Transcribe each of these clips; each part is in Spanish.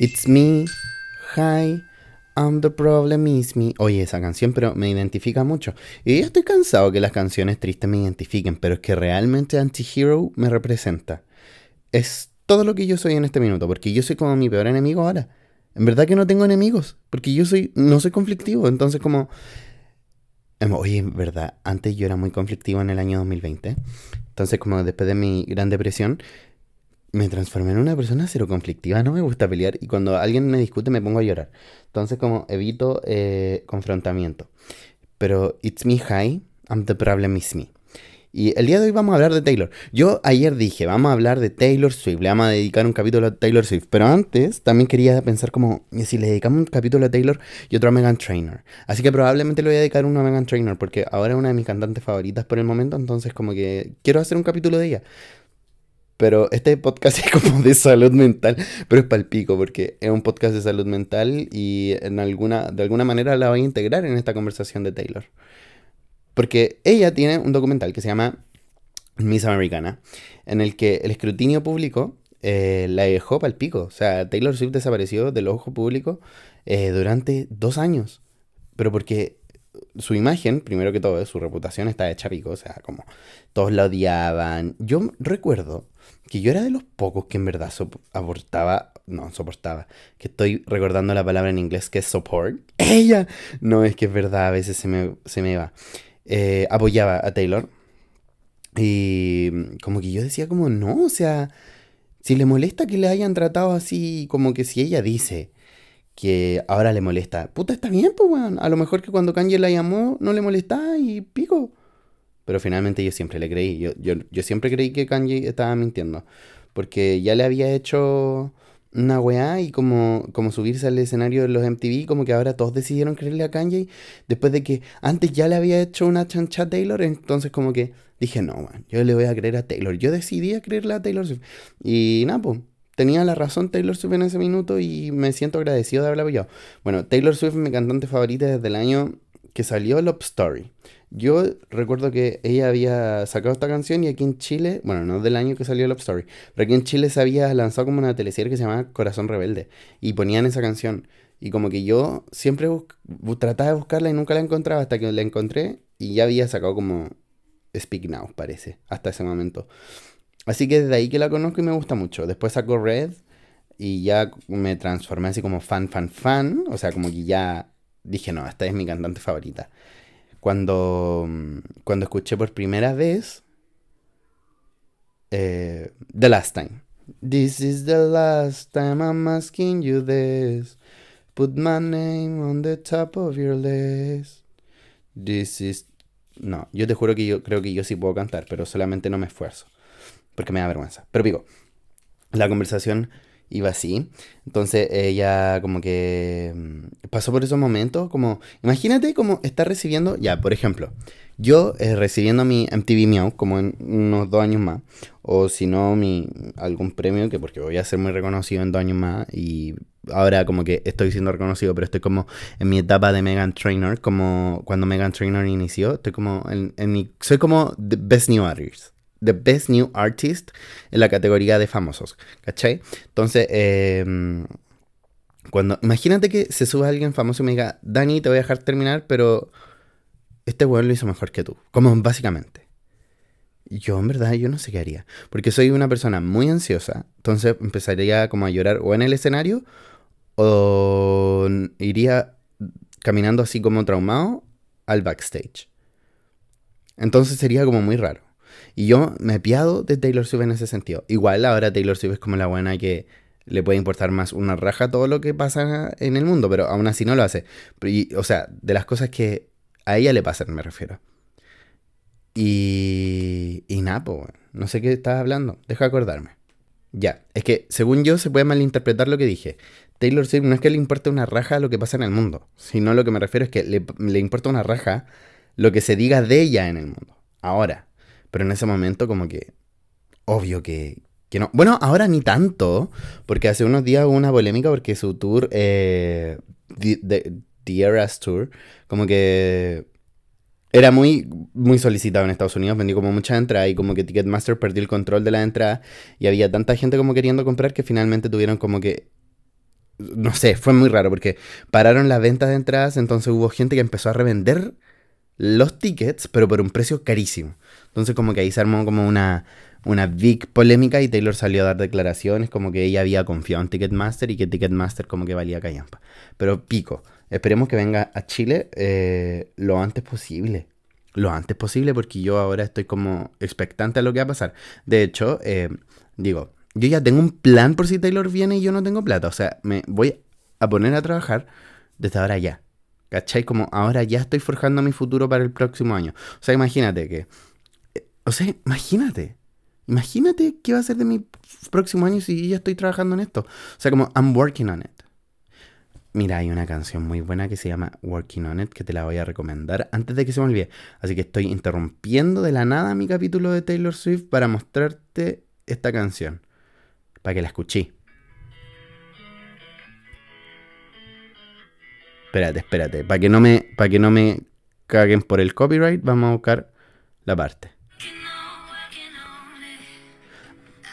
It's me, hi, I'm the problem is me. Oye, esa canción, pero me identifica mucho. Y estoy cansado que las canciones tristes me identifiquen, pero es que realmente Anti-Hero me representa. Es todo lo que yo soy en este minuto, porque yo soy como mi peor enemigo ahora. En verdad que no tengo enemigos, porque yo soy, no soy conflictivo, entonces como... Em, oye, en verdad, antes yo era muy conflictivo en el año 2020. Entonces, como después de mi gran depresión, me transformé en una persona cero conflictiva, no me gusta pelear y cuando alguien me discute me pongo a llorar. Entonces como evito eh, confrontamiento. Pero it's me high, I'm the problem is me. Y el día de hoy vamos a hablar de Taylor. Yo ayer dije, vamos a hablar de Taylor Swift, le vamos a dedicar un capítulo a Taylor Swift. Pero antes también quería pensar como, si le dedicamos un capítulo a Taylor y otro a Megan Trainor. Así que probablemente le voy a dedicar uno a Megan Trainor porque ahora es una de mis cantantes favoritas por el momento, entonces como que quiero hacer un capítulo de ella. Pero este podcast es como de salud mental, pero es palpico porque es un podcast de salud mental y en alguna, de alguna manera la voy a integrar en esta conversación de Taylor. Porque ella tiene un documental que se llama Miss Americana, en el que el escrutinio público eh, la dejó palpico. O sea, Taylor Swift desapareció del ojo público eh, durante dos años. Pero porque su imagen, primero que todo, su reputación está hecha pico, o sea, como todos la odiaban. Yo recuerdo que yo era de los pocos que en verdad abortaba, no, soportaba, que estoy recordando la palabra en inglés que es support. Ella, no, es que es verdad, a veces se me, se me va. Eh, apoyaba a Taylor. Y como que yo decía como, no, o sea, si le molesta que le hayan tratado así, como que si ella dice que ahora le molesta. Puta, está bien, pues, weón. A lo mejor que cuando Kanye la llamó no le molestaba y pico. Pero finalmente yo siempre le creí. Yo, yo, siempre creí que Kanye estaba mintiendo. Porque ya le había hecho una weá y como, como subirse al escenario de los MTV, como que ahora todos decidieron creerle a Kanye. Después de que antes ya le había hecho una chancha a Taylor, entonces como que dije, no, man, yo le voy a creer a Taylor. Yo decidí a creerle a Taylor Y nada, pues tenía la razón Taylor Swift en ese minuto y me siento agradecido de haberla apoyado. Bueno, Taylor Swift mi cantante favorita desde el año que salió Love Story. Yo recuerdo que ella había sacado esta canción y aquí en Chile, bueno, no del año que salió Love Story, pero aquí en Chile se había lanzado como una teleserie que se llamaba Corazón Rebelde y ponían esa canción. Y como que yo siempre trataba de buscarla y nunca la encontraba hasta que la encontré y ya había sacado como Speak Now, parece, hasta ese momento. Así que desde ahí que la conozco y me gusta mucho. Después sacó Red y ya me transformé así como fan, fan, fan. O sea, como que ya dije, no, esta es mi cantante favorita. Cuando, cuando escuché por primera vez eh, The Last Time. This is the last time I'm asking you this. Put my name on the top of your list. This is... No, yo te juro que yo creo que yo sí puedo cantar, pero solamente no me esfuerzo porque me da vergüenza. Pero digo, la conversación iba así. Entonces ella como que mm, pasó por esos momentos, como, imagínate como está recibiendo, ya, por ejemplo, yo eh, recibiendo mi MTV Meow como en unos dos años más, o si no, mi, algún premio, que porque voy a ser muy reconocido en dos años más, y ahora como que estoy siendo reconocido, pero estoy como en mi etapa de Megan Trainer, como cuando Megan Trainer inició, estoy como en, en mi, soy como the best new artist. The Best New Artist en la categoría de famosos, ¿cachai? Entonces, em, cuando, imagínate que se sube alguien famoso y me diga, Dani, te voy a dejar terminar, pero este weón lo hizo mejor que tú, como básicamente. Yo en verdad yo no sé qué haría, porque soy una persona muy ansiosa, entonces empezaría como a llorar o en el escenario o iría caminando así como traumado al backstage. Entonces sería como muy raro. Y yo me he piado de Taylor Swift en ese sentido. Igual ahora Taylor Swift es como la buena que le puede importar más una raja todo lo que pasa en el mundo, pero aún así no lo hace. o sea, de las cosas que a ella le pasan, me refiero. Y, y nada, no sé qué estás hablando, deja acordarme. Ya, es que según yo se puede malinterpretar lo que dije. Taylor Swift no es que le importe una raja lo que pasa en el mundo, sino lo que me refiero es que le importa una raja lo que se diga de ella en el mundo. Ahora, pero en ese momento como que, obvio que, que no. Bueno, ahora ni tanto, porque hace unos días hubo una polémica porque su tour, eh, the, Eras Tour, como que era muy, muy solicitado en Estados Unidos, vendió como mucha entrada y como que Ticketmaster perdió el control de la entrada y había tanta gente como queriendo comprar que finalmente tuvieron como que no sé, fue muy raro porque pararon las ventas de entradas, entonces hubo gente que empezó a revender los tickets, pero por un precio carísimo. Entonces como que ahí se armó como una, una big polémica y Taylor salió a dar declaraciones como que ella había confiado en Ticketmaster y que Ticketmaster como que valía callampa. Pero pico, esperemos que venga a Chile eh, lo antes posible. Lo antes posible porque yo ahora estoy como expectante a lo que va a pasar. De hecho, eh, digo, yo ya tengo un plan por si Taylor viene y yo no tengo plata. O sea, me voy a poner a trabajar desde ahora ya. ¿Cachai? Como ahora ya estoy forjando mi futuro para el próximo año. O sea, imagínate que... O sea, imagínate. Imagínate qué va a ser de mi próximo año si ya estoy trabajando en esto. O sea, como I'm working on it. Mira, hay una canción muy buena que se llama Working on It que te la voy a recomendar antes de que se me olvide. Así que estoy interrumpiendo de la nada mi capítulo de Taylor Swift para mostrarte esta canción para que la escuché. Espérate, espérate. Para que no me, para que no me caguen por el copyright, vamos a buscar la parte.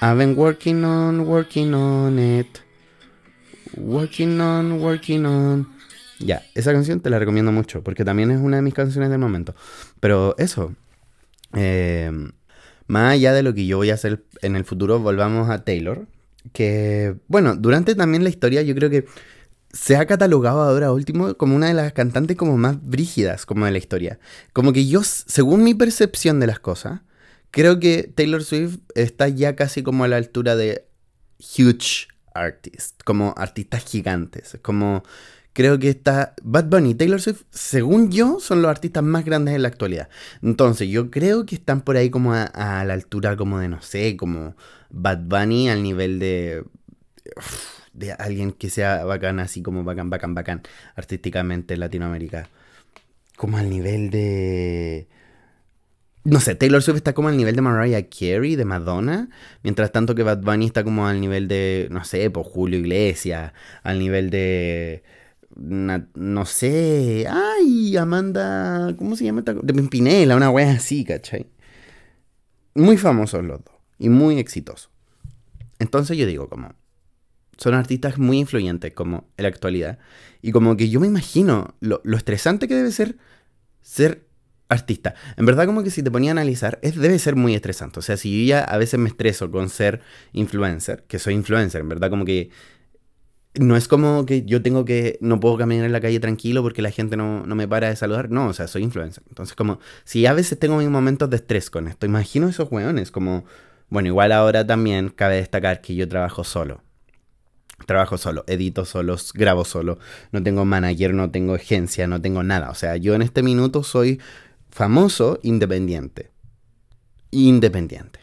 I've been working on, working on it. Working on, working on. Ya, esa canción te la recomiendo mucho, porque también es una de mis canciones del momento. Pero eso, eh, más allá de lo que yo voy a hacer en el futuro, volvamos a Taylor que, bueno, durante también la historia yo creo que se ha catalogado ahora último como una de las cantantes como más brígidas como de la historia. Como que yo, según mi percepción de las cosas, creo que Taylor Swift está ya casi como a la altura de huge artists, como artistas gigantes, como creo que está Bad Bunny y Taylor Swift, según yo, son los artistas más grandes en la actualidad. Entonces, yo creo que están por ahí como a, a la altura como de, no sé, como Bad Bunny al nivel de. de alguien que sea bacán, así como bacán, bacán, bacán, artísticamente en Latinoamérica. Como al nivel de. No sé, Taylor Swift está como al nivel de Mariah Carey, de Madonna, mientras tanto que Bad Bunny está como al nivel de, no sé, por Julio Iglesias, al nivel de, no sé, ay, Amanda, ¿cómo se llama? De Pimpinela, una wea así, ¿cachai? Muy famosos los dos y muy exitoso. Entonces yo digo, como, son artistas muy influyentes como en la actualidad. Y como que yo me imagino lo, estresante que debe ser ser artista. En verdad como que si te ponía a analizar, es, debe ser muy estresante. O sea, si yo ya a veces me estreso con ser influencer, que soy influencer, en verdad como que no es como que yo tengo que, no puedo caminar en la calle tranquilo porque la gente no, no, me para de saludar. No, o sea, soy influencer. Entonces como, si a veces tengo mis momentos de estrés con esto, imagino esos weones como bueno, igual ahora también cabe destacar que yo trabajo solo. Trabajo solo, edito solo, grabo solo, no tengo manager, no tengo agencia, no tengo nada. O sea, yo en este minuto soy famoso independiente. Independiente.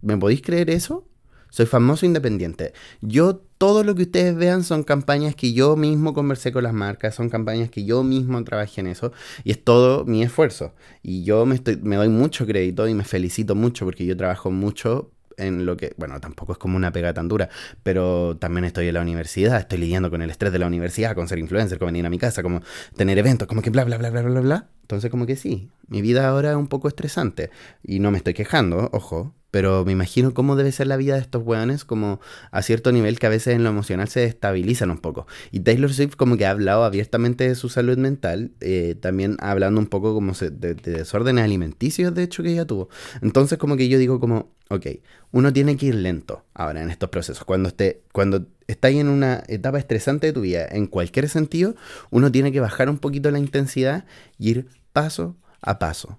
¿Me podéis creer eso? Soy famoso independiente. Yo, todo lo que ustedes vean son campañas que yo mismo conversé con las marcas, son campañas que yo mismo trabajé en eso y es todo mi esfuerzo. Y yo me, estoy, me doy mucho crédito y me felicito mucho porque yo trabajo mucho en lo que, bueno, tampoco es como una pega tan dura, pero también estoy en la universidad, estoy lidiando con el estrés de la universidad, con ser influencer, con venir a mi casa, como tener eventos, como que bla, bla, bla, bla, bla, bla. Entonces como que sí, mi vida ahora es un poco estresante y no me estoy quejando, ojo, pero me imagino cómo debe ser la vida de estos weones, como a cierto nivel que a veces en lo emocional se destabilizan un poco. Y Taylor Swift como que ha hablado abiertamente de su salud mental, eh, también hablando un poco como de, desórdenes alimenticios, de hecho, que ella tuvo. Entonces como que yo digo como, ok, uno tiene que ir lento ahora en estos procesos. Cuando, esté, cuando estáis en una etapa estresante de tu vida, en cualquier sentido, uno tiene que bajar un poquito la intensidad y ir paso a paso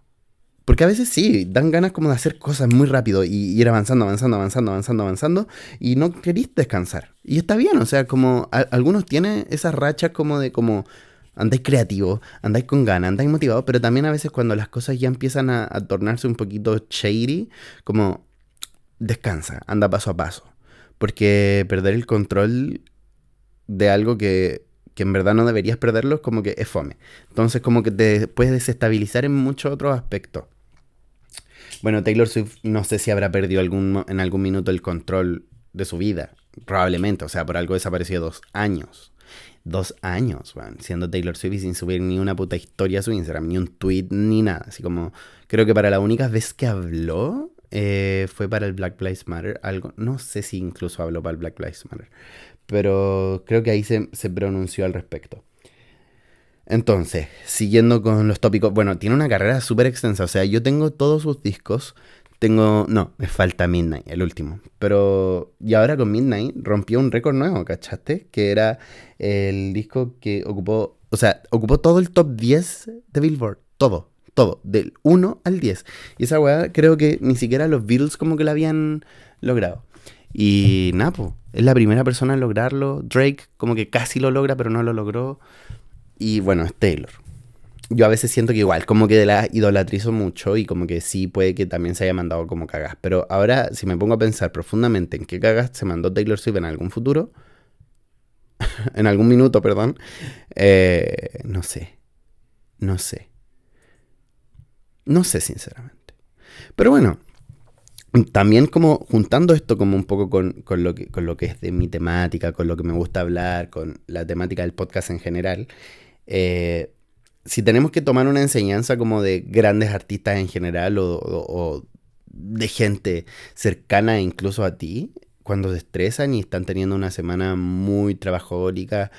porque a veces sí, dan ganas como de hacer cosas muy rápido y ir avanzando, avanzando, avanzando, avanzando, avanzando y no queréis descansar. Y está bien, o sea, como algunos tienen esas rachas como de como andáis creativo, andáis con ganas, andáis motivados, pero también a veces cuando las cosas ya empiezan a, a tornarse un poquito shady, como descansa, anda paso a paso. Porque perder el control de algo que que en verdad no deberías perderlo, es como que es fome. Entonces como que te puedes desestabilizar en muchos otros aspectos. Bueno, Taylor Swift no sé si habrá perdido algún, en algún minuto el control de su vida. Probablemente, o sea, por algo desapareció dos años. Dos años, siendo Taylor Swift y sin subir ni una puta historia a su Instagram, ni un tweet, ni nada. Así como, creo que para la única vez que habló eh, fue para el Black Lives Matter, algo, no sé si incluso habló para el Black Lives Matter, pero creo que ahí se, se pronunció al respecto. Entonces, siguiendo con los tópicos, bueno, tiene una carrera súper extensa, o sea, yo tengo todos sus discos, tengo, no, me falta Midnight, el último, pero, y ahora con Midnight rompió un récord nuevo, ¿cachaste? Que era el disco que ocupó, o sea, ocupó todo el top 10 de Billboard, todo, todo, del 1 al 10. Y esa weá creo que ni siquiera los Beatles como que la habían logrado. Y Napo, es la primera persona en lograrlo. Drake como que casi lo logra, pero no lo logró. Y bueno, es Taylor. Yo a veces siento que igual, como que la idolatrizo mucho y como que sí puede que también se haya mandado como cagas. Pero ahora, si me pongo a pensar profundamente en qué cagas se mandó Taylor Swift en algún futuro, en algún minuto, perdón, eh, no sé. No sé. No sé, sinceramente. Pero bueno, también como juntando esto como un poco con, lo que, con lo que es de mi temática, con lo que me gusta hablar, con la temática del podcast en general, eh, si tenemos que tomar una enseñanza como de grandes artistas en general o, de gente cercana incluso a ti, cuando se estresan y están teniendo una semana muy trabajólica,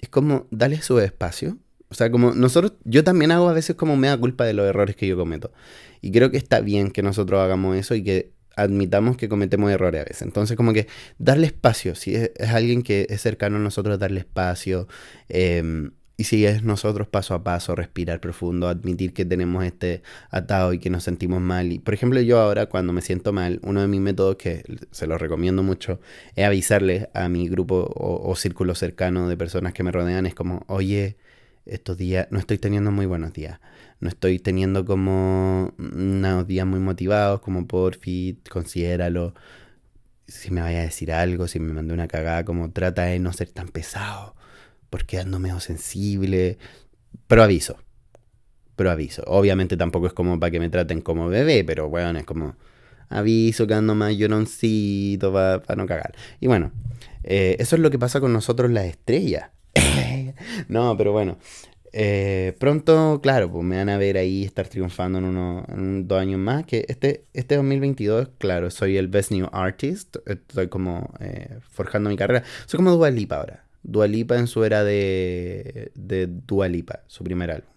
es como darle su espacio. O sea, como nosotros, yo también hago a veces como me da culpa de los errores que yo cometo. Y creo que está bien que nosotros hagamos eso y que admitamos que cometemos errores a veces. Entonces, como que darle espacio, si es, alguien que es cercano a nosotros, darle espacio. Eh, y si es nosotros paso a paso, respirar profundo, admitir que tenemos este atado y que nos sentimos mal. Y, por ejemplo, yo ahora cuando me siento mal, uno de mis métodos que se los recomiendo mucho es avisarle a mi grupo o, círculo cercano de personas que me rodean. Es como, oye, estos días no estoy teniendo muy buenos días. No estoy teniendo como unos días muy motivados, como por fit, considéralo. Si me vaya a decir algo, si me mandé una cagada, como trata de no ser tan pesado porque ando medio sensible. Pero aviso. Pero aviso. Obviamente tampoco es como para que me traten como bebé, pero bueno, es como aviso que ando más lloroncito para no cagar. Y bueno, eh, eso es lo que pasa con nosotros las estrellas. no, pero bueno. Eh, pronto, claro, pues me van a ver ahí estar triunfando en, uno, en dos años más. Que este, este 2022, claro, soy el Best New Artist. Estoy como eh, forjando mi carrera. Soy como Dua Lipa ahora. Dualipa en su era de, de Dualipa, su primer álbum.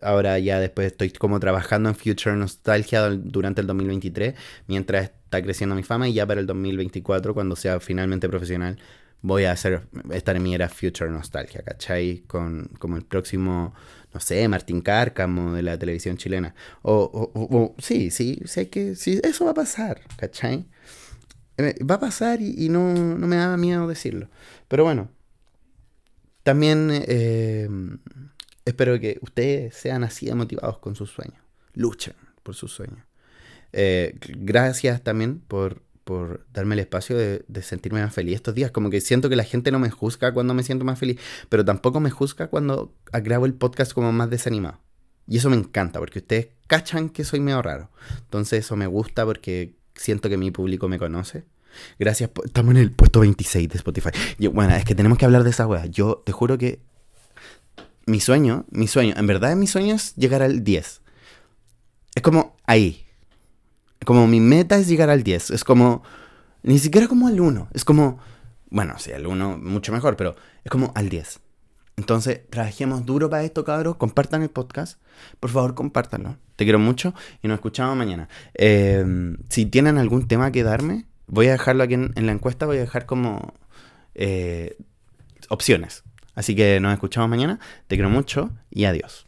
Ahora ya después estoy como trabajando en Future Nostalgia durante el 2023, mientras está creciendo mi fama y ya para el 2024, cuando sea finalmente profesional, voy a hacer, estar en mi era Future Nostalgia, ¿cachai? Con como el próximo, no sé, Martín Cárcamo de la televisión chilena. O, sí, sí, sí, que, sí, eso va a pasar, ¿cachai? Eh, va a pasar y, no, no, me da miedo decirlo. Pero bueno, también eh, espero que ustedes sean así de motivados con sus sueños. Luchen por sus sueños. Eh, gracias también por, por darme el espacio de, sentirme más feliz estos días. Como que siento que la gente no me juzga cuando me siento más feliz, pero tampoco me juzga cuando grabo el podcast como más desanimado. Y eso me encanta, porque ustedes cachan que soy medio raro. Entonces eso me gusta porque siento que mi público me conoce. Gracias, estamos en el puesto 26 de Spotify. Bueno, es que tenemos que hablar de esa wea. Yo te juro que mi sueño, mi sueño, en verdad mi sueño es llegar al 10. Es como ahí. Como mi meta es llegar al 10. Es como, ni siquiera como al 1. Es como, bueno, sí, al 1 mucho mejor, pero es como al 10. Entonces, trabajemos duro para esto, cabros. Compartan el podcast. Por favor, compártanlo. Te quiero mucho y nos escuchamos mañana. Eh, si tienen algún tema que darme, voy a dejarlo aquí en, la encuesta. Voy a dejar como eh, opciones. Así que nos escuchamos mañana. Te quiero mucho y adiós.